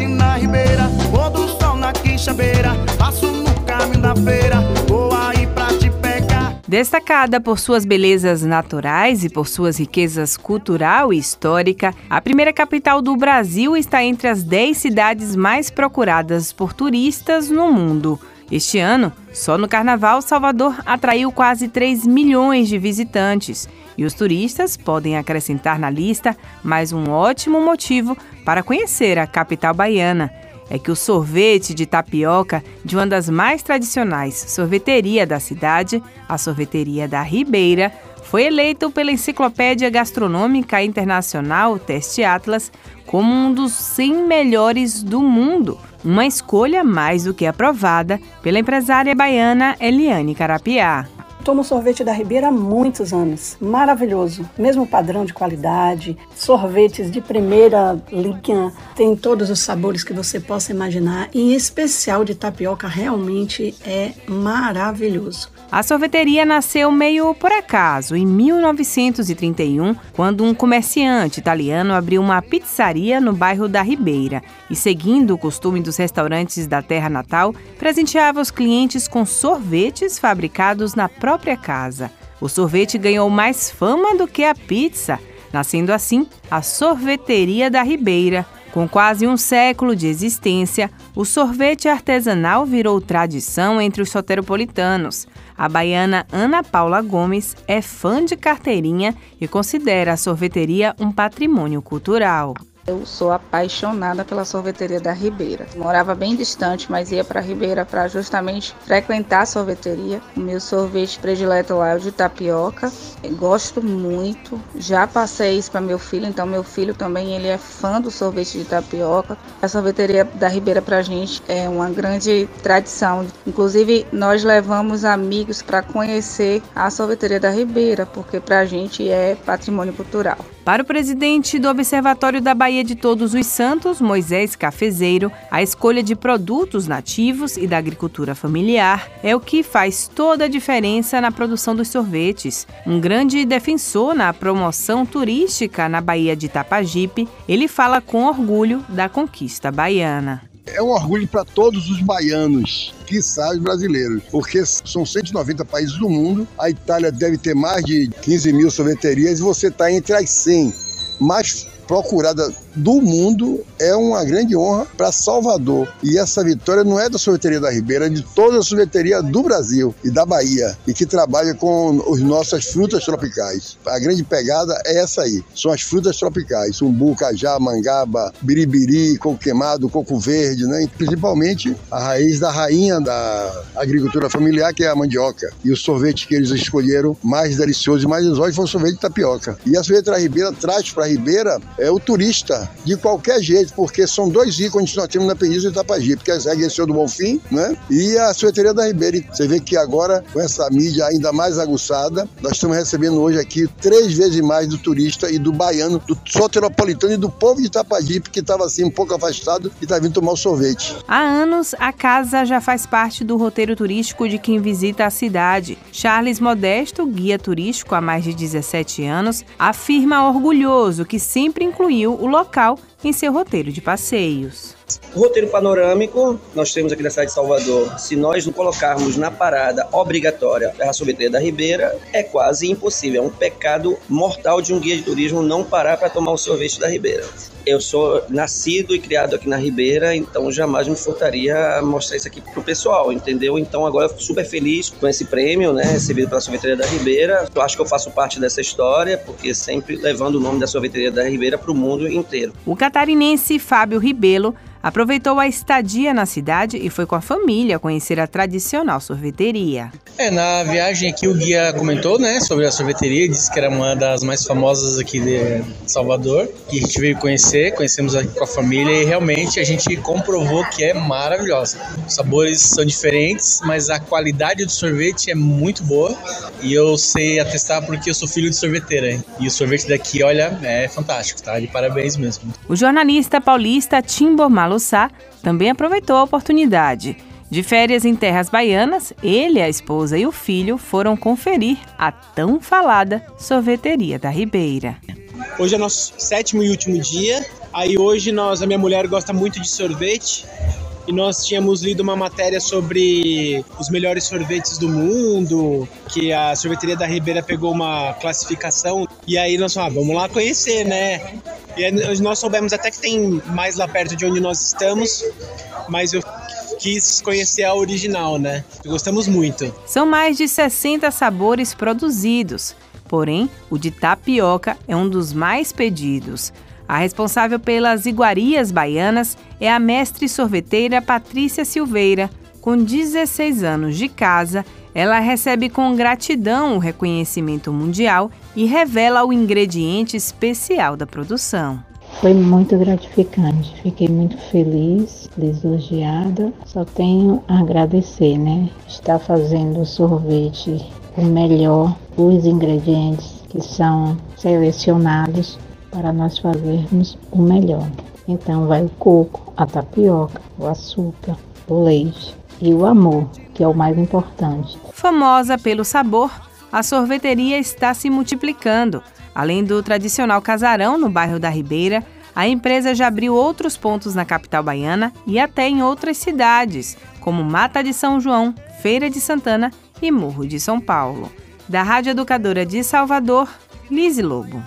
na ribeira, pôr do sol na quixabeira, passo no caminho da feira, vou aí pra te pegar. Destacada por suas belezas naturais e por suas riquezas cultural e histórica, a primeira capital do Brasil está entre as 10 cidades mais procuradas por turistas no mundo. Este ano, só no Carnaval, Salvador atraiu quase 3 milhões de visitantes. E os turistas podem acrescentar na lista mais um ótimo motivo para conhecer a capital baiana. É que o sorvete de tapioca de uma das mais tradicionais sorveteria da cidade, a sorveteria da Ribeira, foi eleito pela Enciclopédia Gastronômica Internacional Teste Atlas como um dos 100 melhores do mundo uma escolha mais do que aprovada pela empresária baiana Eliane Carapiá. Tomo sorvete da Ribeira há muitos anos. Maravilhoso. Mesmo padrão de qualidade, sorvetes de primeira linha, tem todos os sabores que você possa imaginar. Em especial de tapioca, realmente é maravilhoso. A sorveteria nasceu meio por acaso, em 1931, quando um comerciante italiano abriu uma pizzaria no bairro da Ribeira e, seguindo o costume dos restaurantes da terra natal, presenteava os clientes com sorvetes fabricados na própria casa. O sorvete ganhou mais fama do que a pizza, nascendo assim a Sorveteria da Ribeira com quase um século de existência, o sorvete artesanal virou tradição entre os soteropolitanos. A baiana Ana Paula Gomes é fã de carteirinha e considera a sorveteria um patrimônio cultural. Eu sou apaixonada pela sorveteria da Ribeira. Morava bem distante, mas ia para Ribeira para justamente frequentar a sorveteria. O meu sorvete predileto lá é o de tapioca. Eu gosto muito. Já passei isso para meu filho, então meu filho também ele é fã do sorvete de tapioca. A sorveteria da Ribeira para a gente é uma grande tradição. Inclusive nós levamos amigos para conhecer a sorveteria da Ribeira, porque para a gente é patrimônio cultural. Para o presidente do Observatório da Bahia de Todos os Santos, Moisés Cafezeiro, a escolha de produtos nativos e da agricultura familiar é o que faz toda a diferença na produção dos sorvetes. Um grande defensor na promoção turística na Bahia de Itapajipe, ele fala com orgulho da conquista baiana. É um orgulho para todos os baianos, quiçá os brasileiros, porque são 190 países do mundo, a Itália deve ter mais de 15 mil sorveterias e você está entre as 100 mais procurada do mundo é uma grande honra para Salvador. E essa vitória não é da sorveteria da Ribeira, é de toda a sorveteria do Brasil e da Bahia, e que trabalha com as nossas frutas tropicais. A grande pegada é essa aí, são as frutas tropicais, umbu, cajá, mangaba, biribiri, coco queimado, coco verde, né? Principalmente a raiz da rainha da agricultura familiar, que é a mandioca. E o sorvete que eles escolheram mais delicioso e mais exótico foi o sorvete de tapioca. E a sorvete da Ribeira traz para a Ribeira é o turista de qualquer jeito, porque são dois ícones que nós temos na Península de Itapajipe, que é a Regueção do Bonfim, né? E a Sorveteria da Ribeira. Você vê que agora, com essa mídia ainda mais aguçada, nós estamos recebendo hoje aqui três vezes mais do turista e do baiano, do soteropolitano e do povo de Itapajipe, que estava assim um pouco afastado e está vindo tomar o sorvete. Há anos, a casa já faz parte do roteiro turístico de quem visita a cidade. Charles Modesto, guia turístico há mais de 17 anos, afirma orgulhoso que sempre incluiu o local em seu roteiro de passeios. O roteiro panorâmico, nós temos aqui na cidade de Salvador. Se nós não colocarmos na parada obrigatória a sorveteria da Ribeira, é quase impossível. É um pecado mortal de um guia de turismo não parar para tomar o sorvete da Ribeira. Eu sou nascido e criado aqui na Ribeira, então jamais me furtaria a mostrar isso aqui pro pessoal, entendeu? Então agora eu fico super feliz com esse prêmio, né, recebido pela Sorveteria da Ribeira. Eu acho que eu faço parte dessa história, porque sempre levando o nome da Sorveteria da Ribeira para o mundo inteiro. O catarinense Fábio Ribelo aproveitou a estadia na cidade e foi com a família conhecer a tradicional sorveteria. É, na viagem aqui o guia comentou, né, sobre a sorveteria, disse que era uma das mais famosas aqui de Salvador, que a gente veio conhecer, conhecemos aqui com a família e realmente a gente comprovou que é maravilhosa. Os sabores são diferentes, mas a qualidade do sorvete é muito boa e eu sei atestar porque eu sou filho de sorveteira, hein? e o sorvete daqui, olha, é fantástico, tá? De parabéns mesmo. O jornalista paulista Timbo Malo Sá também aproveitou a oportunidade. De férias em terras baianas, ele, a esposa e o filho foram conferir a tão falada sorveteria da Ribeira. Hoje é nosso sétimo e último dia. Aí hoje nós, a minha mulher gosta muito de sorvete e nós tínhamos lido uma matéria sobre os melhores sorvetes do mundo, que a sorveteria da Ribeira pegou uma classificação e aí nós falamos, ah, vamos lá conhecer, né? E aí nós soubemos até que tem mais lá perto de onde nós estamos, mas eu quis conhecer a original, né? Gostamos muito. São mais de 60 sabores produzidos, porém o de tapioca é um dos mais pedidos. A responsável pelas iguarias baianas é a mestre sorveteira Patrícia Silveira. Com 16 anos de casa, ela recebe com gratidão o reconhecimento mundial e revela o ingrediente especial da produção. Foi muito gratificante, fiquei muito feliz, lisonjeada. Só tenho a agradecer, né? Estar fazendo o sorvete o melhor, os ingredientes que são selecionados para nós fazermos o melhor. Então vai o coco, a tapioca, o açúcar, o leite e o amor, que é o mais importante. Famosa pelo sabor, a sorveteria está se multiplicando. Além do tradicional casarão no bairro da Ribeira, a empresa já abriu outros pontos na capital baiana e até em outras cidades, como Mata de São João, Feira de Santana e Morro de São Paulo. Da Rádio Educadora de Salvador, Lise Lobo.